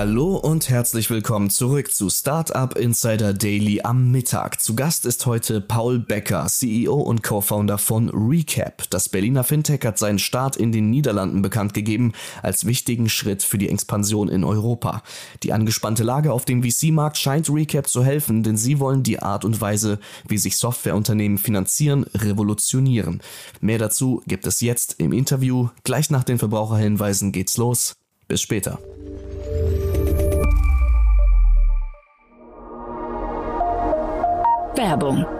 Hallo und herzlich willkommen zurück zu Startup Insider Daily am Mittag. Zu Gast ist heute Paul Becker, CEO und Co-Founder von Recap. Das Berliner Fintech hat seinen Start in den Niederlanden bekannt gegeben als wichtigen Schritt für die Expansion in Europa. Die angespannte Lage auf dem VC-Markt scheint Recap zu helfen, denn sie wollen die Art und Weise, wie sich Softwareunternehmen finanzieren, revolutionieren. Mehr dazu gibt es jetzt im Interview. Gleich nach den Verbraucherhinweisen geht's los. Bis später. Werbung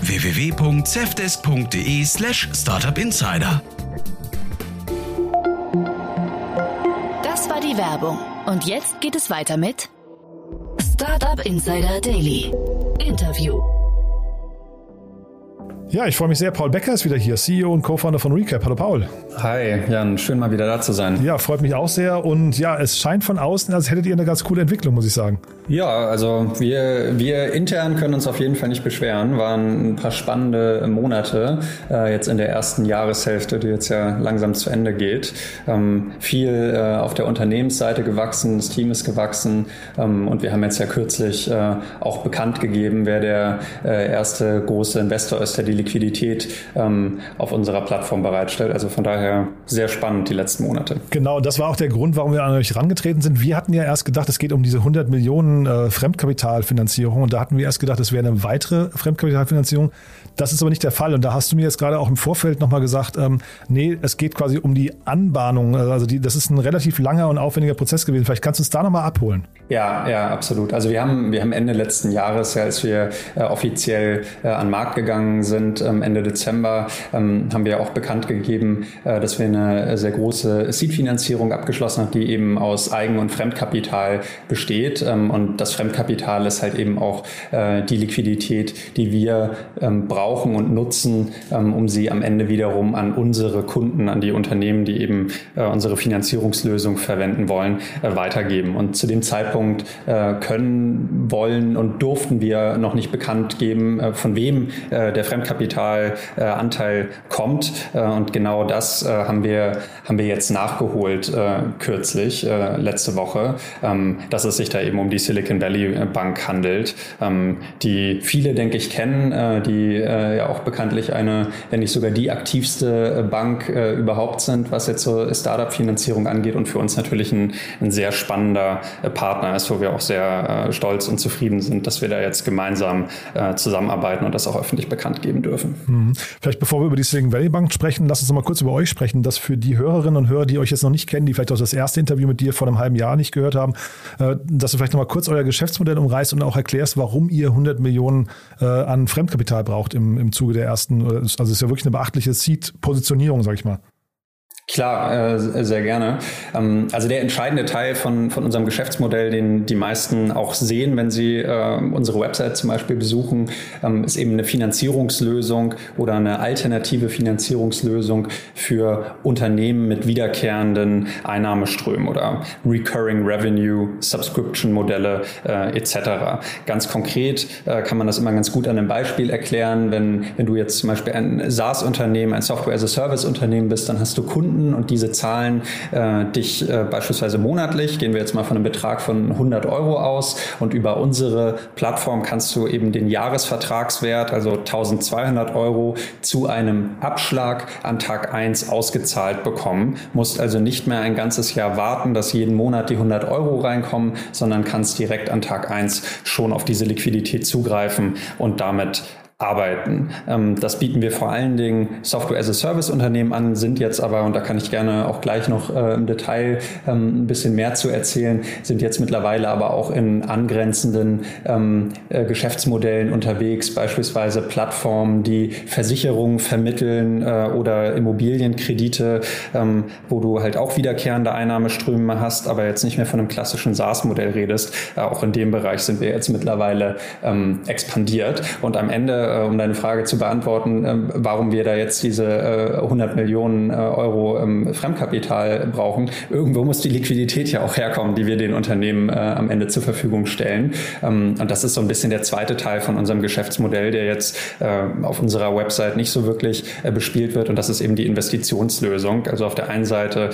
www.zefdesk.de slash startupinsider. Das war die Werbung. Und jetzt geht es weiter mit Startup Insider Daily. Interview. Ja, ich freue mich sehr. Paul Becker ist wieder hier, CEO und Co-Founder von Recap. Hallo Paul. Hi, Jan, schön mal wieder da zu sein. Ja, freut mich auch sehr. Und ja, es scheint von außen, als hättet ihr eine ganz coole Entwicklung, muss ich sagen. Ja, also wir, wir intern können uns auf jeden Fall nicht beschweren. Waren ein paar spannende Monate äh, jetzt in der ersten Jahreshälfte, die jetzt ja langsam zu Ende geht. Ähm, viel äh, auf der Unternehmensseite gewachsen, das Team ist gewachsen ähm, und wir haben jetzt ja kürzlich äh, auch bekannt gegeben, wer der äh, erste große Investor ist, der die Liquidität ähm, auf unserer Plattform bereitstellt. Also von daher sehr spannend die letzten Monate. Genau, das war auch der Grund, warum wir an euch herangetreten sind. Wir hatten ja erst gedacht, es geht um diese 100 Millionen äh, Fremdkapitalfinanzierung und da hatten wir erst gedacht, es wäre eine weitere Fremdkapitalfinanzierung. Das ist aber nicht der Fall und da hast du mir jetzt gerade auch im Vorfeld nochmal gesagt, ähm, nee, es geht quasi um die Anbahnung. Also die, das ist ein relativ langer und aufwendiger Prozess gewesen. Vielleicht kannst du uns da nochmal abholen. Ja, ja, absolut. Also wir haben, wir haben Ende letzten Jahres, ja, als wir äh, offiziell äh, an den Markt gegangen sind, ähm, Ende Dezember, ähm, haben wir auch bekannt gegeben, äh, dass wir eine sehr große Seed-Finanzierung abgeschlossen haben, die eben aus Eigen- und Fremdkapital besteht. Ähm, und das Fremdkapital ist halt eben auch äh, die Liquidität, die wir ähm, brauchen und nutzen, ähm, um sie am Ende wiederum an unsere Kunden, an die Unternehmen, die eben äh, unsere Finanzierungslösung verwenden wollen, äh, weitergeben. Und zu dem Zeitpunkt äh, können, wollen und durften wir noch nicht bekannt geben, äh, von wem der Fremdkapitalanteil kommt. und genau das haben wir haben wir jetzt nachgeholt kürzlich letzte Woche, ähm, dass es sich da eben um die Silicon Valley Bank handelt, ähm, die viele, denke ich, kennen, äh, die äh, ja auch bekanntlich eine, wenn nicht sogar die aktivste Bank äh, überhaupt sind, was jetzt so Startup-Finanzierung angeht und für uns natürlich ein, ein sehr spannender äh, Partner ist, wo wir auch sehr äh, stolz und zufrieden sind, dass wir da jetzt gemeinsam äh, zusammenarbeiten und das auch öffentlich bekannt geben dürfen. Mhm. Vielleicht bevor wir über die Silicon Valley Bank sprechen, lass uns noch mal kurz über euch sprechen, dass für die Hörerinnen und Hörer, die euch jetzt noch nicht kennen, die vielleicht auch das erste Interview mit dir vor einem halben Jahr nicht gehört haben, dass du vielleicht noch mal kurz euer Geschäftsmodell umreißt und auch erklärst, warum ihr 100 Millionen äh, an Fremdkapital braucht im, im Zuge der ersten, also es ist ja wirklich eine beachtliche Seed-Positionierung, sag ich mal. Klar, äh, sehr gerne. Ähm, also der entscheidende Teil von, von unserem Geschäftsmodell, den die meisten auch sehen, wenn sie äh, unsere Website zum Beispiel besuchen, ähm, ist eben eine Finanzierungslösung oder eine alternative Finanzierungslösung für Unternehmen mit wiederkehrenden Einnahmeströmen oder Recurring Revenue, Subscription-Modelle äh, etc. Ganz konkret kann man das immer ganz gut an einem Beispiel erklären. Wenn, wenn du jetzt zum Beispiel ein SaaS-Unternehmen, ein Software-as-a-Service-Unternehmen bist, dann hast du Kunden, Kunden und diese zahlen äh, dich äh, beispielsweise monatlich, gehen wir jetzt mal von einem Betrag von 100 Euro aus und über unsere Plattform kannst du eben den Jahresvertragswert, also 1200 Euro, zu einem Abschlag an Tag 1 ausgezahlt bekommen. Musst also nicht mehr ein ganzes Jahr warten, dass jeden Monat die 100 Euro reinkommen, sondern kannst direkt an Tag 1 schon auf diese Liquidität zugreifen und damit arbeiten. Ähm, das bieten wir vor allen Dingen Software-as-a-Service-Unternehmen an, sind jetzt aber, und da kann ich gerne auch gleich noch äh, im Detail ähm, ein bisschen mehr zu erzählen, sind jetzt mittlerweile aber auch in angrenzenden ähm, äh, Geschäftsmodellen unterwegs, beispielsweise Plattformen, die Versicherungen vermitteln äh, oder Immobilienkredite, wo du halt auch wiederkehrende Einnahmeströme hast, aber jetzt nicht mehr von einem klassischen SaaS-Modell redest. auch in dem Bereich sind wir jetzt mittlerweile expandiert und am Ende äh, um deine Frage zu beantworten, ähm, warum wir da jetzt diese 100 äh, Millionen äh, Euro Fremdkapital brauchen. Irgendwo muss die Liquidität ja auch herkommen, die wir den Unternehmen am Ende zur Verfügung stellen. Ähm, und das ist so ein bisschen der zweite Teil von unserem Geschäftsmodell, der jetzt auf unserer Website nicht so wirklich bespielt wird. Und das ist eben die Investitionslösung. Also auf der einen Seite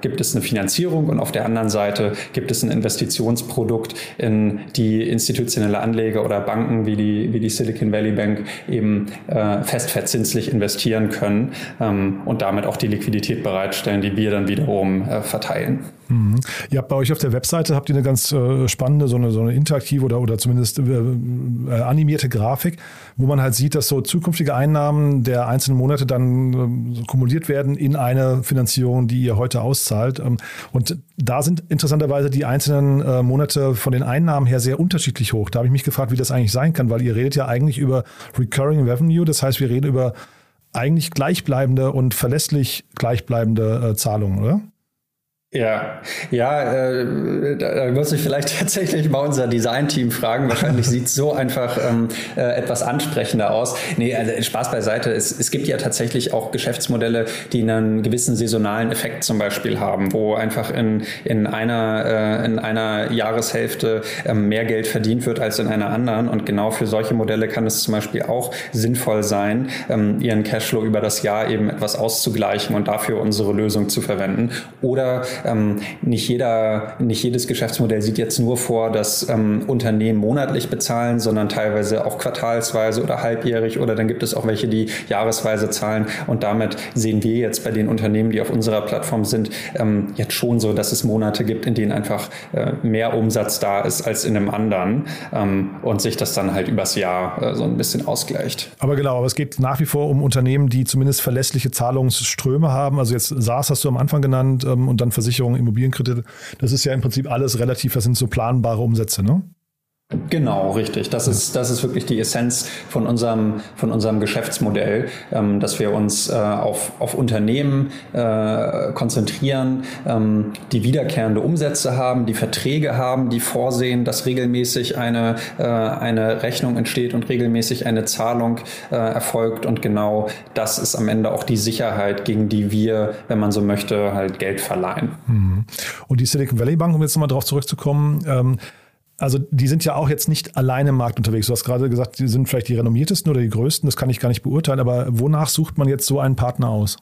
gibt es eine Finanzierung und auf der anderen Seite gibt es ein Investitionsprodukt, in die institutionelle Anleger oder Banken wie die, wie die Silicon Valley Bank Bank eben äh, fest verzinslich investieren können ähm, und damit auch die Liquidität bereitstellen, die wir dann wiederum äh, verteilen. Mhm. Ihr habt bei euch auf der Webseite habt ihr eine ganz äh, spannende, so eine, so eine interaktive oder, oder zumindest äh, äh, animierte Grafik, wo man halt sieht, dass so zukünftige Einnahmen der einzelnen Monate dann äh, kumuliert werden in eine Finanzierung, die ihr heute auszahlt. Ähm, und da sind interessanterweise die einzelnen äh, Monate von den Einnahmen her sehr unterschiedlich hoch. Da habe ich mich gefragt, wie das eigentlich sein kann, weil ihr redet ja eigentlich über Recurring Revenue, das heißt, wir reden über eigentlich gleichbleibende und verlässlich gleichbleibende äh, Zahlungen, oder? Ja, ja, äh, da muss ich vielleicht tatsächlich mal unser Design-Team fragen. Wahrscheinlich sieht so einfach ähm, äh, etwas ansprechender aus. Nee, also Spaß beiseite. Es, es gibt ja tatsächlich auch Geschäftsmodelle, die einen gewissen saisonalen Effekt zum Beispiel haben, wo einfach in, in, einer, äh, in einer Jahreshälfte äh, mehr Geld verdient wird als in einer anderen. Und genau für solche Modelle kann es zum Beispiel auch sinnvoll sein, ähm, ihren Cashflow über das Jahr eben etwas auszugleichen und dafür unsere Lösung zu verwenden. Oder ähm, nicht jeder, nicht jedes Geschäftsmodell sieht jetzt nur vor, dass ähm, Unternehmen monatlich bezahlen, sondern teilweise auch quartalsweise oder halbjährig oder dann gibt es auch welche, die jahresweise zahlen und damit sehen wir jetzt bei den Unternehmen, die auf unserer Plattform sind, ähm, jetzt schon so, dass es Monate gibt, in denen einfach äh, mehr Umsatz da ist als in einem anderen ähm, und sich das dann halt übers Jahr äh, so ein bisschen ausgleicht. Aber genau, aber es geht nach wie vor um Unternehmen, die zumindest verlässliche Zahlungsströme haben. Also jetzt SaaS hast du am Anfang genannt ähm, und dann Versicherungen, Immobilienkredite. Das ist ja im Prinzip alles relativ, das sind so planbare Umsätze, ne? Genau, richtig. Das ist, das ist wirklich die Essenz von unserem, von unserem Geschäftsmodell, ähm, dass wir uns äh, auf, auf Unternehmen äh, konzentrieren, ähm, die wiederkehrende Umsätze haben, die Verträge haben, die vorsehen, dass regelmäßig eine, äh, eine Rechnung entsteht und regelmäßig eine Zahlung äh, erfolgt. Und genau das ist am Ende auch die Sicherheit, gegen die wir, wenn man so möchte, halt Geld verleihen. Mhm. Und die Silicon Valley Bank, um jetzt nochmal drauf zurückzukommen, ähm, also die sind ja auch jetzt nicht alleine im Markt unterwegs. Du hast gerade gesagt, die sind vielleicht die renommiertesten oder die größten, das kann ich gar nicht beurteilen, aber wonach sucht man jetzt so einen Partner aus?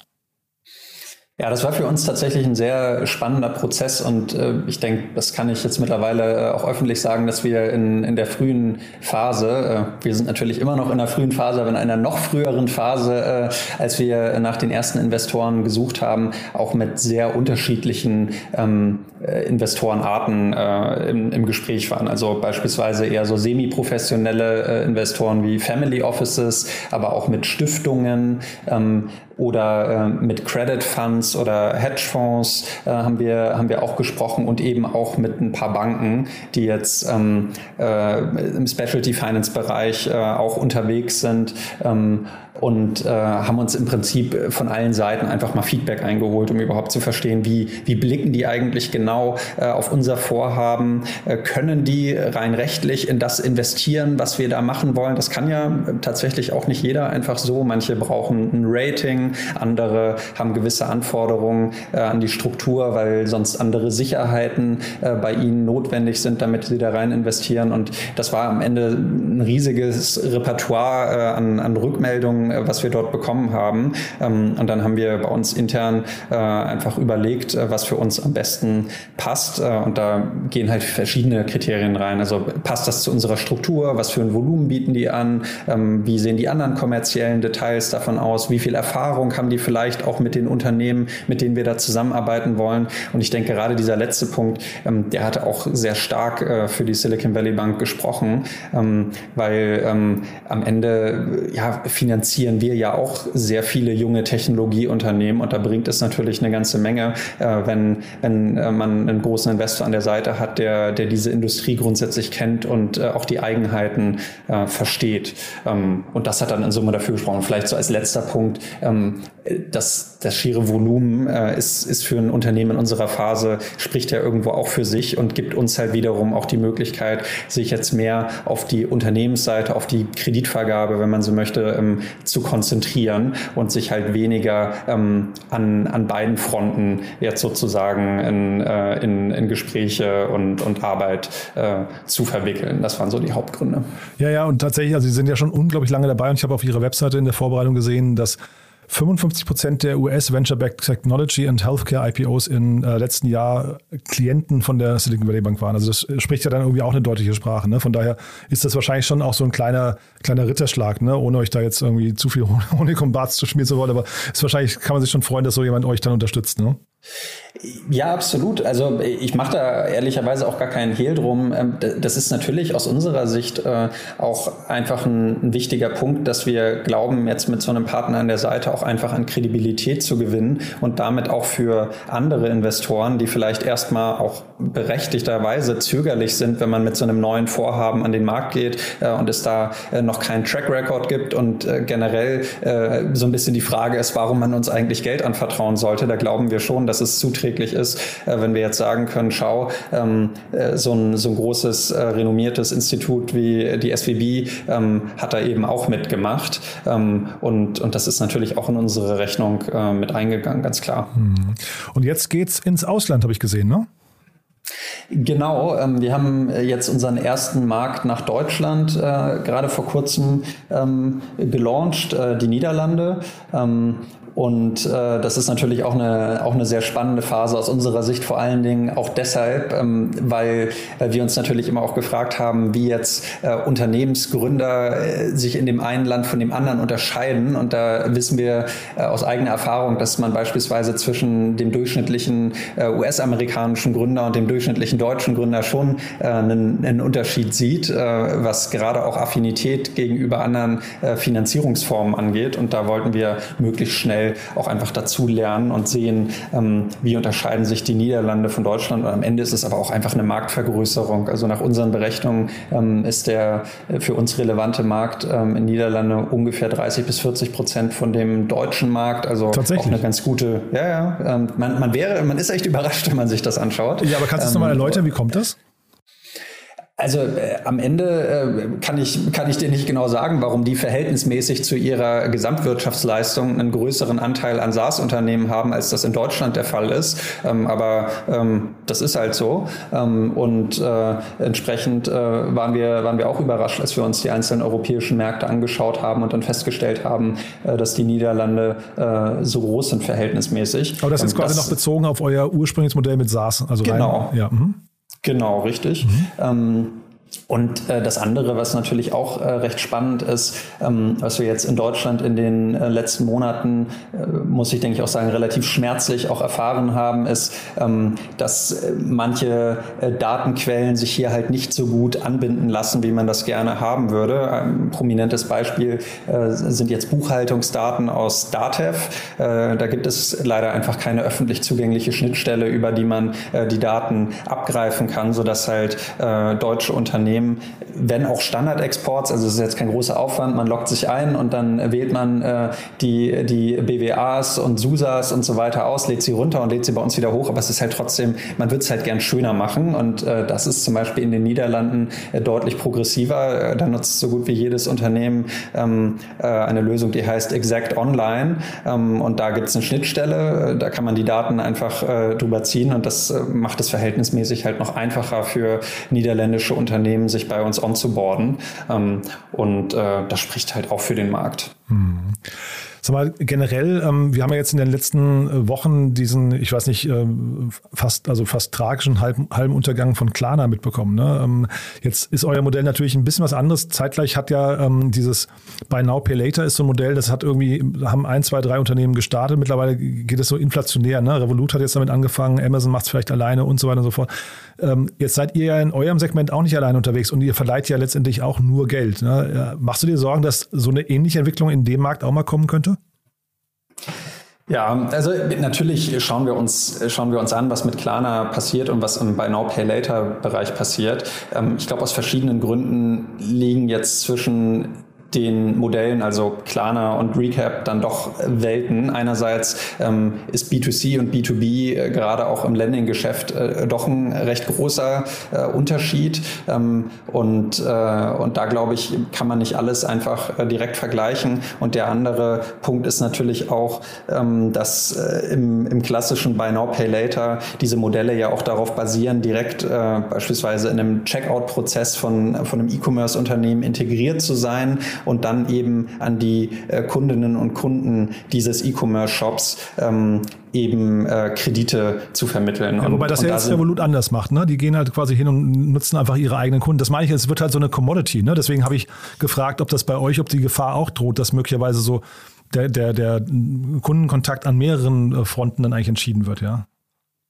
Ja, das war für uns tatsächlich ein sehr spannender Prozess und äh, ich denke, das kann ich jetzt mittlerweile äh, auch öffentlich sagen, dass wir in, in der frühen Phase, äh, wir sind natürlich immer noch in der frühen Phase, aber in einer noch früheren Phase, äh, als wir nach den ersten Investoren gesucht haben, auch mit sehr unterschiedlichen ähm, äh, Investorenarten im, im Gespräch waren. Also beispielsweise eher so semi-professionelle Investoren wie Family Offices, aber auch mit Stiftungen, ähm, oder äh, mit Credit Funds oder Hedgefonds äh, haben wir haben wir auch gesprochen und eben auch mit ein paar Banken, die jetzt ähm, äh, im Specialty Finance Bereich äh, auch unterwegs sind. Ähm, und äh, haben uns im Prinzip von allen Seiten einfach mal Feedback eingeholt, um überhaupt zu verstehen, wie, wie blicken die eigentlich genau äh, auf unser Vorhaben, äh, können die rein rechtlich in das investieren, was wir da machen wollen. Das kann ja tatsächlich auch nicht jeder einfach so. Manche brauchen ein Rating, andere haben gewisse Anforderungen äh, an die Struktur, weil sonst andere Sicherheiten äh, bei ihnen notwendig sind, damit sie da rein investieren. Und das war am Ende ein riesiges Repertoire äh, an, an Rückmeldungen, was wir dort bekommen haben. Ähm, und dann haben wir bei uns intern äh, einfach überlegt, äh, was für uns am besten passt. Äh, und da gehen halt verschiedene Kriterien rein. Also passt das zu unserer Struktur? Was für ein Volumen bieten die an? Ähm, wie sehen die anderen kommerziellen Details davon aus? Wie viel Erfahrung haben die vielleicht auch mit den Unternehmen, mit denen wir da zusammenarbeiten wollen? Und ich denke, gerade dieser letzte Punkt, ähm, der hatte auch sehr stark äh, für die Silicon Valley Bank gesprochen, weil am Ende ja, finanzieren wir ja auch sehr viele junge Technologieunternehmen und da bringt es natürlich eine ganze Menge, äh, wenn, wenn äh, man einen großen Investor an der Seite hat, der, der diese Industrie grundsätzlich kennt und äh, auch die Eigenheiten äh, versteht. Ähm, und das hat dann in Summe dafür gesprochen. Vielleicht so als letzter Punkt, ähm, das, das schiere Volumen äh, ist, ist für ein Unternehmen in unserer Phase, spricht ja irgendwo auch für sich und gibt uns halt wiederum auch die Möglichkeit, sich jetzt mehr auf die Unternehmensseite, auf die Kreditvergabe, wenn man so möchte, ähm, zu konzentrieren und sich halt weniger ähm, an, an beiden Fronten jetzt sozusagen in, äh, in, in Gespräche und, und Arbeit äh, zu verwickeln. Das waren so die Hauptgründe. Ja, ja, und tatsächlich, also Sie sind ja schon unglaublich lange dabei und ich habe auf Ihrer Webseite in der Vorbereitung gesehen, dass 55 Prozent der US Venture-Backed Technology and Healthcare IPOs im äh, letzten Jahr Klienten von der Silicon Valley Bank waren. Also das spricht ja dann irgendwie auch eine deutliche Sprache. Ne? Von daher ist das wahrscheinlich schon auch so ein kleiner, kleiner Ritterschlag, ne? ohne euch da jetzt irgendwie zu viel Honig um Bart zu schmieren zu wollen. Aber ist wahrscheinlich kann man sich schon freuen, dass so jemand euch dann unterstützt. Ne? Ja, absolut. Also ich mache da ehrlicherweise auch gar keinen Hehl drum. Ähm, das ist natürlich aus unserer Sicht äh, auch einfach ein, wichtiger Punkt, dass wir glauben, jetzt mit so einem Partner an der Seite auch einfach an Kredibilität zu gewinnen und damit auch für andere Investoren, die vielleicht erstmal auch berechtigterweise zögerlich sind, wenn man mit so einem neuen Vorhaben an den Markt geht äh, und es da äh, noch keinen Track Record gibt und generell so ein bisschen die Frage ist, warum man uns eigentlich Geld anvertrauen sollte. Da glauben wir schon, dass es zuträglich ist, äh, wenn wir jetzt sagen können, schau, ähm, äh, so, ein, so ein großes, äh, renommiertes Institut wie die SWB ähm, hat da eben auch mitgemacht. Ähm, und, und das ist natürlich auch in unsere Rechnung mit eingegangen, ganz klar. Hm. Und jetzt geht's ins Ausland, habe ich gesehen, ne? Genau, ähm, wir haben jetzt unseren ersten Markt nach Deutschland äh, gerade vor kurzem ähm, gelauncht, äh, die Niederlande. Ähm, und äh, das ist natürlich auch eine, auch eine sehr spannende Phase aus unserer Sicht, vor allen Dingen auch deshalb, ähm, weil, weil wir uns natürlich immer auch gefragt haben, wie jetzt äh, Unternehmensgründer äh, sich in dem einen Land von dem anderen unterscheiden. Und da wissen wir äh, aus eigener Erfahrung, dass man beispielsweise zwischen dem durchschnittlichen äh, US-amerikanischen Gründer und dem durchschnittlichen deutschen Gründer schon äh, einen, einen Unterschied sieht, äh, was gerade auch Affinität gegenüber anderen äh, Finanzierungsformen angeht. Und da wollten wir möglichst schnell schnell auch einfach dazu lernen und sehen, ähm, wie unterscheiden sich die Niederlande von Deutschland. Und am Ende ist es aber auch einfach eine Marktvergrößerung. Also nach unseren Berechnungen ähm, ist der äh, für uns relevante Markt ähm, in Niederlande ungefähr 30 bis 40 Prozent von dem deutschen Markt. Also auch eine ganz gute, ja, ja. Ähm, man, man wäre, man ist echt überrascht, wenn man sich das anschaut. Ja, aber kannst du es nochmal ähm, erläutern, wie kommt das? Also äh, am Ende äh, kann, ich, kann ich dir nicht genau sagen, warum die verhältnismäßig zu ihrer Gesamtwirtschaftsleistung einen größeren Anteil an SaaS-Unternehmen haben, als das in Deutschland der Fall ist. Ähm, aber ähm, das ist halt so. Ähm, und äh, entsprechend äh, waren, wir, waren wir auch überrascht, als wir uns die einzelnen europäischen Märkte angeschaut haben und dann festgestellt haben, äh, dass die Niederlande äh, so groß sind verhältnismäßig. Aber das ist ähm, quasi das, noch bezogen auf euer ursprüngliches Modell mit SaaS. Also genau. Rein, ja. Genau, richtig. Mhm. Ähm, und äh, das andere, was natürlich auch äh, recht spannend ist, ähm, was wir jetzt in Deutschland in den äh, letzten Monaten, äh, muss ich denke ich auch sagen, relativ schmerzlich auch erfahren haben, ist, ähm, dass äh, manche äh, Datenquellen sich hier halt nicht so gut anbinden lassen, wie man das gerne haben würde. Ein prominentes Beispiel sind jetzt Buchhaltungsdaten aus DATEV. da gibt es leider einfach keine öffentlich zugängliche Schnittstelle, über die man die Daten abgreifen kann, sodass halt deutsche Unternehmen Unternehmen, wenn auch Standardexports, also es ist jetzt kein großer Aufwand, man loggt sich ein und dann wählt man äh, die, die BWAs und SUSAs und so weiter aus, lädt sie runter und lädt sie bei uns wieder hoch, aber es ist halt trotzdem, man wird es halt gern schöner machen und äh, das ist zum Beispiel in den Niederlanden äh, deutlich progressiver. Äh, da nutzt so gut wie jedes Unternehmen ähm, äh, eine Lösung, die heißt Exact Online ähm, und da gibt es eine Schnittstelle, äh, da kann man die Daten einfach drüber ziehen und das macht es verhältnismäßig halt noch einfacher für niederländische Unternehmen Unternehmen, sich bei uns onzuboarden. Ähm, und äh, das spricht halt auch für den Markt. Hm. Sag mal, generell, ähm, wir haben ja jetzt in den letzten äh, Wochen diesen, ich weiß nicht, ähm, fast, also fast tragischen halben, halben Untergang von Klarna mitbekommen. Ne? Ähm, jetzt ist euer Modell natürlich ein bisschen was anderes. Zeitgleich hat ja ähm, dieses Buy Now Pay Later ist so ein Modell, das hat irgendwie, haben ein, zwei, drei Unternehmen gestartet. Mittlerweile geht es so inflationär. Ne? Revolut hat jetzt damit angefangen, Amazon macht es vielleicht alleine und so weiter und so fort. Ähm, jetzt seid ihr ja in eurem Segment auch nicht alleine unterwegs und ihr verleiht ja letztendlich auch nur Geld. Ne? Machst du dir Sorgen, dass so eine ähnliche Entwicklung in dem Markt auch mal kommen könnte? Ja, also natürlich schauen wir uns schauen wir uns an, was mit Klarna passiert und was im Buy Now Pay Later Bereich passiert. Ähm, ich glaube aus verschiedenen Gründen liegen jetzt zwischen den Modellen, also Klarna und Recap, dann doch Welten. Einerseits ähm, ist B2C und B2B äh, gerade auch im Lending-Geschäft äh, doch ein recht großer äh, Unterschied. Ähm, und, äh, und da glaube ich, kann man nicht alles einfach äh, direkt vergleichen. Und der andere Punkt ist natürlich auch, ähm, dass äh, im, im klassischen Buy Now Pay Later diese Modelle ja auch darauf basieren, direkt beispielsweise in einem Checkout-Prozess von, von einem E-Commerce-Unternehmen integriert zu sein und dann eben an die äh, Kundinnen und Kunden dieses E-Commerce-Shops ähm, eben äh, Kredite zu vermitteln. Ja, wobei das ja jetzt Revolut anders macht. Ne? Die gehen halt quasi hin und nutzen einfach ihre eigenen Kunden. Das meine ich, es wird halt so eine Commodity. Ne? Deswegen habe ich gefragt, ob das bei euch, ob die Gefahr auch droht, dass möglicherweise so der, der, der Kundenkontakt an mehreren äh, Fronten dann eigentlich entschieden wird, ja.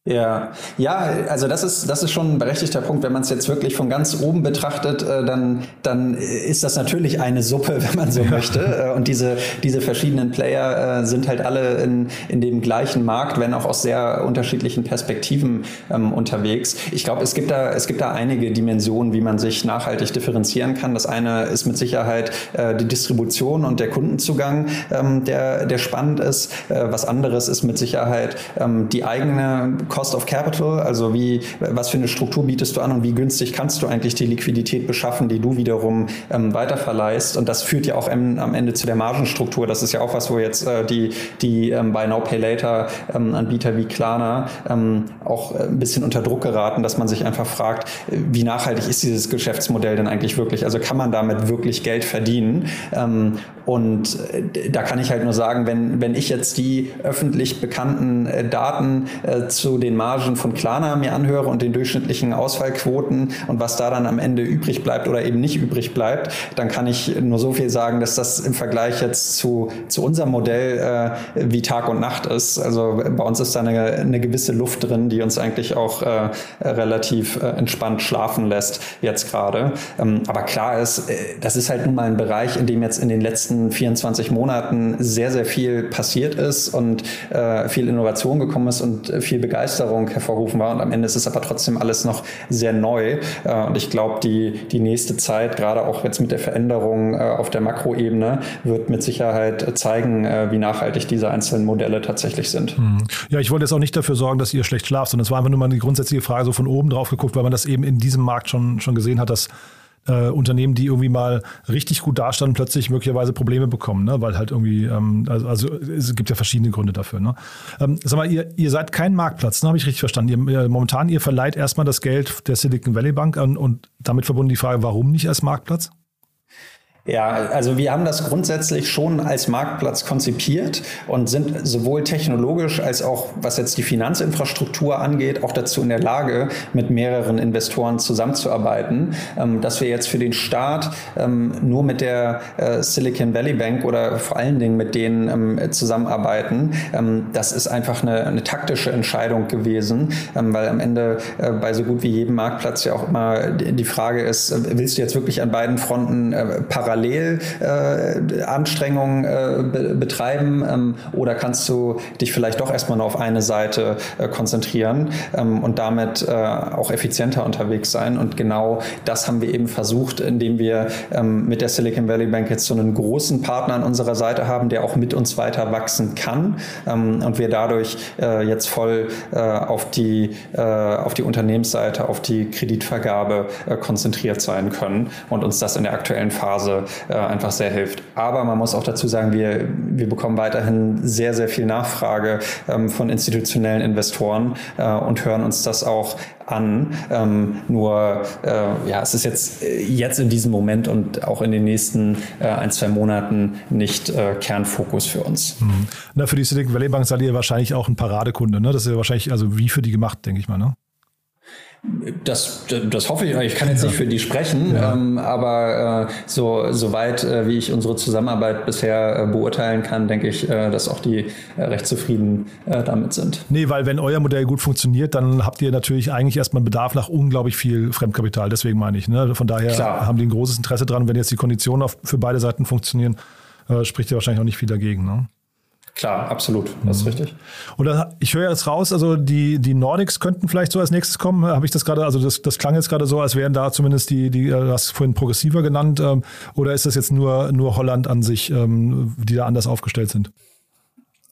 Ja, ja, also das ist das ist schon ein berechtigter Punkt. Wenn man es jetzt wirklich von ganz oben betrachtet, äh, dann dann ist das natürlich eine Suppe, wenn man so ja. möchte. Äh, und diese diese verschiedenen Player äh, sind halt alle in in dem gleichen Markt, wenn auch aus sehr unterschiedlichen Perspektiven ähm, unterwegs. Ich glaube, es gibt da es gibt da einige Dimensionen, wie man sich nachhaltig differenzieren kann. Das eine ist mit Sicherheit die Distribution und der Kundenzugang, ähm, der der spannend ist. Was anderes ist mit Sicherheit ähm, die eigene Cost of Capital, also wie, was für eine Struktur bietest du an und wie günstig kannst du eigentlich die Liquidität beschaffen, die du wiederum ähm, weiterverleihst. Und das führt ja auch am, am, Ende zu der Margenstruktur. Das ist ja auch was, wo jetzt äh, die, die ähm, Buy Now Pay Later ähm, Anbieter wie Klarna ähm, auch äh, ein bisschen unter Druck geraten, dass man sich einfach fragt, wie nachhaltig ist dieses Geschäftsmodell denn eigentlich wirklich? Also kann man damit wirklich Geld verdienen? Ähm, und äh, da kann ich halt nur sagen, wenn, wenn ich jetzt die öffentlich bekannten äh, Daten äh, zu den Margen von Klarna mir anhöre und den durchschnittlichen Ausfallquoten und was da dann am Ende übrig bleibt oder eben nicht übrig bleibt, dann kann ich nur so viel sagen, dass das im Vergleich jetzt zu, zu unserem Modell äh, wie Tag und Nacht ist. Also bei uns ist da eine, eine gewisse Luft drin, die uns eigentlich auch äh, relativ äh, entspannt schlafen lässt jetzt gerade. Ähm, aber klar ist, äh, das ist halt nun mal ein Bereich, in dem jetzt in den letzten 24 Monaten sehr, sehr viel passiert ist und äh, viel Innovation gekommen ist und viel Begeisterung Begeisterung hervorrufen war. Und am Ende ist es aber trotzdem alles noch sehr neu. Äh, und ich glaube, die, die nächste Zeit, gerade auch jetzt mit der Veränderung äh, auf der Makroebene, wird mit Sicherheit zeigen, äh, wie nachhaltig diese einzelnen Modelle tatsächlich sind. Hm. Ja, ich wollte jetzt auch nicht dafür sorgen, dass ihr schlecht schlaft, sondern es war einfach nur mal die grundsätzliche Frage so von oben drauf geguckt, weil man das eben in diesem Markt schon, schon gesehen hat, dass äh, Unternehmen, die irgendwie mal richtig gut dastanden, plötzlich möglicherweise Probleme bekommen, ne? weil halt irgendwie, ähm, also, also es gibt ja verschiedene Gründe dafür. Ne? Ähm, sag mal, ihr, ihr seid kein Marktplatz, ne? habe ich richtig verstanden. Ihr, momentan, ihr verleiht erstmal das Geld der Silicon Valley Bank an und damit verbunden die Frage, warum nicht als Marktplatz? Ja, also wir haben das grundsätzlich schon als Marktplatz konzipiert und sind sowohl technologisch als auch was jetzt die Finanzinfrastruktur angeht, auch dazu in der Lage, mit mehreren Investoren zusammenzuarbeiten. Ähm, dass wir jetzt für den Start ähm, nur mit der äh, Silicon Valley Bank oder vor allen Dingen mit denen ähm, zusammenarbeiten, das ist einfach eine, eine taktische Entscheidung gewesen, weil am Ende äh, bei so gut wie jedem Marktplatz ja auch immer die Frage ist, äh, willst du jetzt wirklich an beiden Fronten parallel parallel äh, Anstrengungen äh, be betreiben ähm, oder kannst du dich vielleicht doch erstmal nur auf eine Seite äh, konzentrieren ähm, und damit äh, auch effizienter unterwegs sein. Und genau das haben wir eben versucht, indem wir ähm, mit der Silicon Valley Bank jetzt so einen großen Partner an unserer Seite haben, der auch mit uns weiter wachsen kann ähm, und wir dadurch äh, jetzt voll äh, auf die auf die Unternehmensseite, auf die Kreditvergabe konzentriert sein können und uns das in der aktuellen Phase Phase äh, einfach sehr hilft. Aber man muss auch dazu sagen, wir, wir bekommen weiterhin sehr, sehr viel Nachfrage ähm, von institutionellen Investoren äh, und hören uns das auch an. Ähm, nur äh, ja, es ist jetzt, äh, jetzt in diesem Moment und auch in den nächsten äh, ein, zwei Monaten nicht äh, Kernfokus für uns. Mhm. Na, für die Silicon Valley Bank seid ihr wahrscheinlich auch ein Paradekunde. Ne? Das ist ja wahrscheinlich also wie für die gemacht, denke ich mal. Ne? Das, das hoffe ich. Ich kann jetzt nicht für die sprechen, ja. ähm, aber äh, so soweit äh, wie ich unsere Zusammenarbeit bisher äh, beurteilen kann, denke ich, äh, dass auch die äh, recht zufrieden äh, damit sind. Nee, weil wenn euer Modell gut funktioniert, dann habt ihr natürlich eigentlich erstmal Bedarf nach unglaublich viel Fremdkapital. Deswegen meine ich. Ne? Von daher Klar. haben die ein großes Interesse dran, wenn jetzt die Konditionen auf, für beide Seiten funktionieren, spricht ja wahrscheinlich auch nicht viel dagegen. Ne? Klar, absolut. Das ist mhm. richtig. Oder ich höre jetzt raus, also die, die Nordics könnten vielleicht so als nächstes kommen. Habe ich das gerade, also das, das klang jetzt gerade so, als wären da zumindest die, die, du hast vorhin progressiver genannt, ähm, oder ist das jetzt nur, nur Holland an sich, ähm, die da anders aufgestellt sind?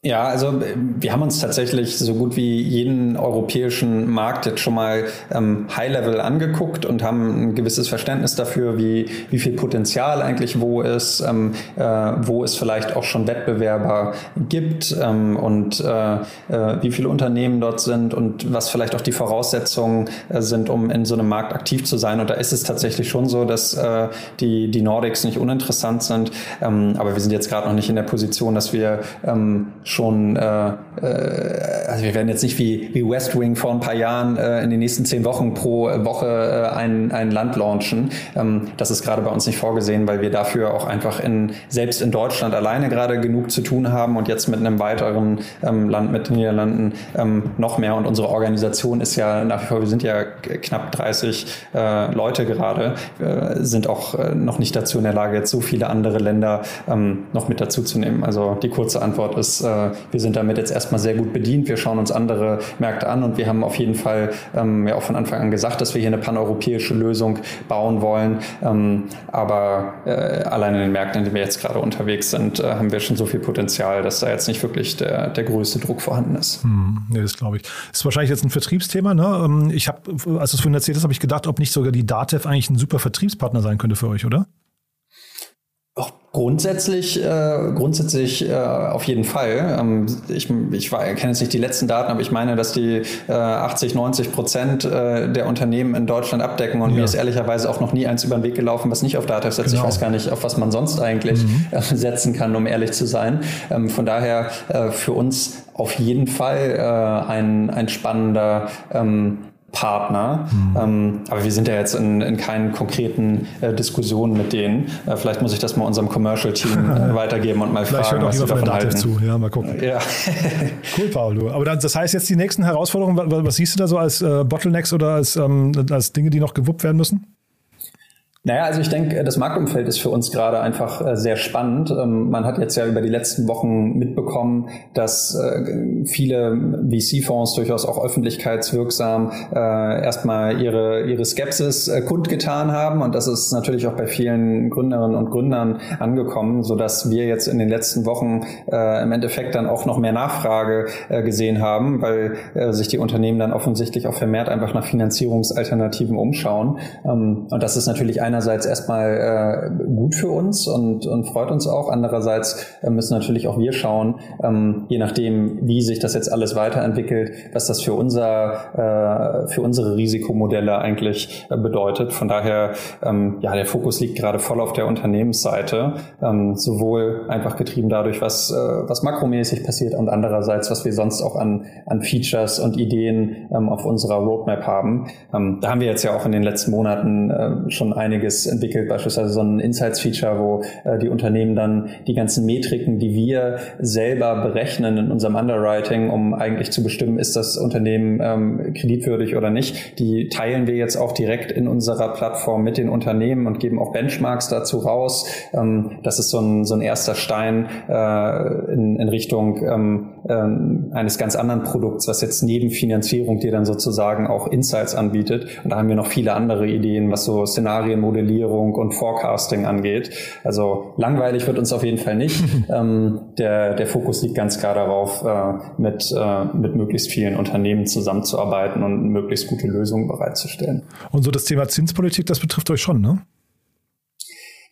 Ja, also äh, wir haben uns tatsächlich so gut wie jeden europäischen Markt jetzt schon mal ähm, High-Level angeguckt und haben ein gewisses Verständnis dafür, wie, wie viel Potenzial eigentlich wo ist, ähm, äh, wo es vielleicht auch schon Wettbewerber gibt ähm, und äh, äh, wie viele Unternehmen dort sind und was vielleicht auch die Voraussetzungen äh, sind, um in so einem Markt aktiv zu sein. Und da ist es tatsächlich schon so, dass äh, die, die Nordics nicht uninteressant sind, ähm, aber wir sind jetzt gerade noch nicht in der Position, dass wir ähm, schon, äh, äh, also wir werden jetzt nicht wie, wie West Wing vor ein paar Jahren äh, in den nächsten zehn Wochen pro Woche äh, ein, ein Land launchen. Ähm, das ist gerade bei uns nicht vorgesehen, weil wir dafür auch einfach in, selbst in Deutschland alleine gerade genug zu tun haben und jetzt mit einem weiteren ähm, Land, mit den Niederlanden ähm, noch mehr. Und unsere Organisation ist ja nach wie vor, wir sind ja knapp 30 äh, Leute gerade, äh, sind auch äh, noch nicht dazu in der Lage, jetzt so viele andere Länder ähm, noch mit dazu zu nehmen. Also die kurze Antwort ist, äh, wir sind damit jetzt erstmal sehr gut bedient. Wir schauen uns andere Märkte an und wir haben auf jeden Fall ähm, ja auch von Anfang an gesagt, dass wir hier eine paneuropäische Lösung bauen wollen. Ähm, aber äh, allein in den Märkten, in denen wir jetzt gerade unterwegs sind, äh, haben wir schon so viel Potenzial, dass da jetzt nicht wirklich der, der größte Druck vorhanden ist. Hm, nee, das glaube ich. Das ist wahrscheinlich jetzt ein Vertriebsthema. Ne? Ähm, ich habe, als du es vorhin erzählt hast, habe ich gedacht, ob nicht sogar die Datev eigentlich ein super Vertriebspartner sein könnte für euch, oder? Grundsätzlich, äh, grundsätzlich äh, auf jeden Fall. Ähm, ich ich kenne jetzt nicht die letzten Daten, aber ich meine, dass die äh, 80, 90 Prozent äh, der Unternehmen in Deutschland abdecken und ja. mir ist ehrlicherweise auch noch nie eins über den Weg gelaufen, was nicht auf Datev setzt. Genau. Ich weiß gar nicht, auf was man sonst eigentlich mhm. äh, setzen kann, um ehrlich zu sein. Ähm, von daher äh, für uns auf jeden Fall äh, ein, ein spannender ähm, Partner. Mhm. Ähm, aber wir sind ja jetzt in, in keinen konkreten äh, Diskussionen mit denen. Äh, vielleicht muss ich das mal unserem Commercial-Team äh, weitergeben und mal vielleicht fragen, was sie davon halten. Zu. Ja, mal gucken. Ja. cool, Paulo. Aber das heißt jetzt die nächsten Herausforderungen, was, was siehst du da so als äh, Bottlenecks oder als, ähm, als Dinge, die noch gewuppt werden müssen? Naja, also ich denke, das Marktumfeld ist für uns gerade einfach äh, sehr spannend. Ähm, man hat jetzt ja über die letzten Wochen mitbekommen, dass äh, viele VC-Fonds durchaus auch öffentlichkeitswirksam äh, erstmal ihre, ihre Skepsis kundgetan haben. Und das ist natürlich auch bei vielen Gründerinnen und Gründern angekommen, sodass wir jetzt in den letzten Wochen im Endeffekt dann auch noch mehr Nachfrage gesehen haben, weil sich die Unternehmen dann offensichtlich auch vermehrt einfach nach Finanzierungsalternativen umschauen. Ähm, und das ist natürlich ein einerseits erstmal äh, gut für uns und, und freut uns auch. Andererseits äh, müssen natürlich auch wir schauen, ähm, je nachdem, wie sich das jetzt alles weiterentwickelt, was das für unser, äh, für unsere Risikomodelle eigentlich äh, bedeutet. Von daher, ähm, ja, der Fokus liegt gerade voll auf der Unternehmensseite, ähm, sowohl einfach getrieben dadurch, was, äh, was makromäßig passiert und andererseits, was wir sonst auch an, an Features und Ideen ähm, auf unserer Roadmap haben. Ähm, da haben wir jetzt ja auch in den letzten Monaten äh, schon einige einiges entwickelt, beispielsweise so ein Insights-Feature, wo äh, die Unternehmen dann die ganzen Metriken, die wir selber berechnen in unserem Underwriting, um eigentlich zu bestimmen, ist das Unternehmen ähm, kreditwürdig oder nicht, die teilen wir jetzt auch direkt in unserer Plattform mit den Unternehmen und geben auch Benchmarks dazu raus. Ähm, das ist so ein, so ein erster Stein äh, in, in Richtung ähm, ähm, eines ganz anderen Produkts, was jetzt neben Finanzierung dir dann sozusagen auch Insights anbietet. Und da haben wir noch viele andere Ideen, was so Szenarienmodellierung und Forecasting angeht. Also langweilig wird uns auf jeden Fall nicht. ähm, der, der Fokus liegt ganz klar darauf, äh, mit, äh, mit möglichst vielen Unternehmen zusammenzuarbeiten und möglichst gute Lösungen bereitzustellen. Und so das Thema Zinspolitik, das betrifft euch schon, ne?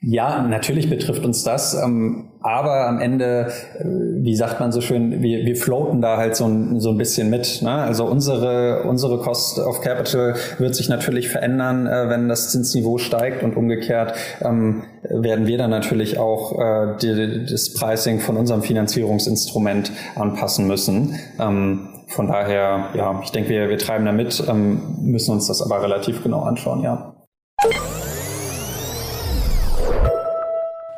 Ja, natürlich betrifft uns das, ähm, aber am Ende, äh, wie sagt man so schön, wir, wir floaten da halt so ein, so ein bisschen mit. Ne? Also unsere, unsere Cost of Capital wird sich natürlich verändern, äh, wenn das Zinsniveau steigt und umgekehrt ähm, werden wir dann natürlich auch äh, die, das Pricing von unserem Finanzierungsinstrument anpassen müssen. Ähm, von daher, ja, ich denke, wir, wir treiben da mit, ähm, müssen uns das aber relativ genau anschauen, ja.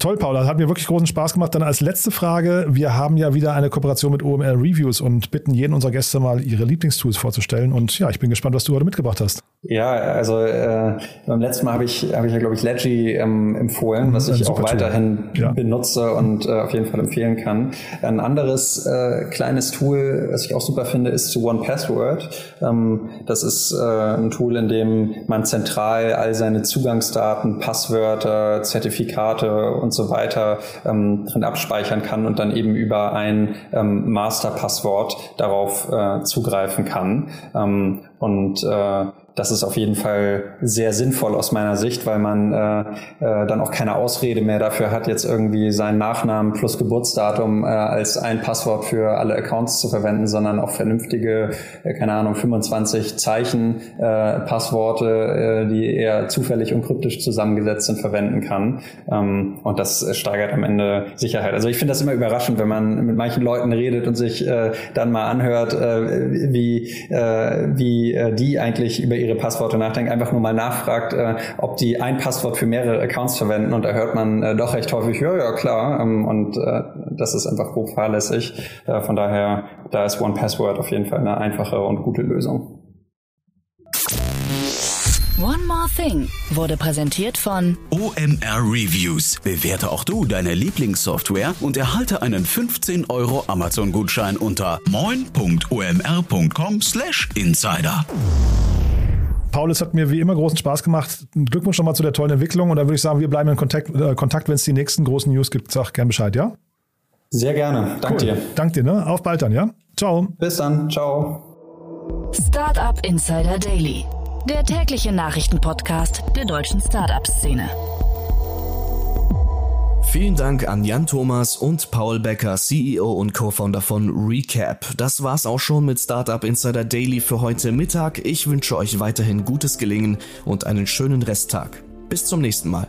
Toll, Paula. Hat mir wirklich großen Spaß gemacht. Dann als letzte Frage. Wir haben ja wieder eine Kooperation mit OMR Reviews und bitten jeden unserer Gäste mal ihre Lieblingstools vorzustellen. Und ja, ich bin gespannt, was du heute mitgebracht hast. Ja, also äh, beim letzten Mal habe ich, hab ich ja, glaube ich, Ledgy ähm, empfohlen, was ich auch weiterhin ja. benutze und äh, auf jeden Fall empfehlen kann. Ein anderes äh, kleines Tool, was ich auch super finde, ist One Password. Ähm, das ist äh, ein Tool, in dem man zentral all seine Zugangsdaten, Passwörter, Zertifikate und so weiter ähm, drin abspeichern kann und dann eben über ein ähm, Masterpasswort darauf äh, zugreifen kann. Ähm, und äh, das ist auf jeden Fall sehr sinnvoll aus meiner Sicht, weil man äh, äh, dann auch keine Ausrede mehr dafür hat, jetzt irgendwie seinen Nachnamen plus Geburtsdatum äh, als ein Passwort für alle Accounts zu verwenden, sondern auch vernünftige, äh, keine Ahnung, 25 Zeichen äh, Passworte, äh, die eher zufällig und kryptisch zusammengesetzt sind, verwenden kann. Ähm, und das steigert am Ende Sicherheit. Also ich finde das immer überraschend, wenn man mit manchen Leuten redet und sich äh, dann mal anhört, äh, wie, äh, wie äh, die eigentlich über ihre Passworte nachdenken, einfach nur mal nachfragt, äh, ob die ein Passwort für mehrere Accounts verwenden und da hört man äh, doch recht häufig, ja, ja, klar. Ähm, und äh, das ist einfach grob fahrlässig. Äh, von daher, da ist One Password auf jeden Fall eine einfache und gute Lösung. One More Thing wurde präsentiert von OMR Reviews. Bewerte auch du deine Lieblingssoftware und erhalte einen 15 Euro Amazon-Gutschein unter moin.omr.com/insider. Paul, es hat mir wie immer großen Spaß gemacht. Glückwunsch nochmal zu der tollen Entwicklung und dann würde ich sagen, wir bleiben in Kontakt, äh, Kontakt wenn es die nächsten großen News gibt. Sag gern Bescheid, ja? Sehr gerne. Danke cool. dir. Danke dir, ne? Auf bald dann, ja? Ciao. Bis dann. Ciao. Startup Insider Daily, der tägliche Nachrichtenpodcast der deutschen Startup-Szene. Vielen Dank an Jan Thomas und Paul Becker, CEO und Co-Founder von Recap. Das war's auch schon mit Startup Insider Daily für heute Mittag. Ich wünsche euch weiterhin gutes Gelingen und einen schönen Resttag. Bis zum nächsten Mal.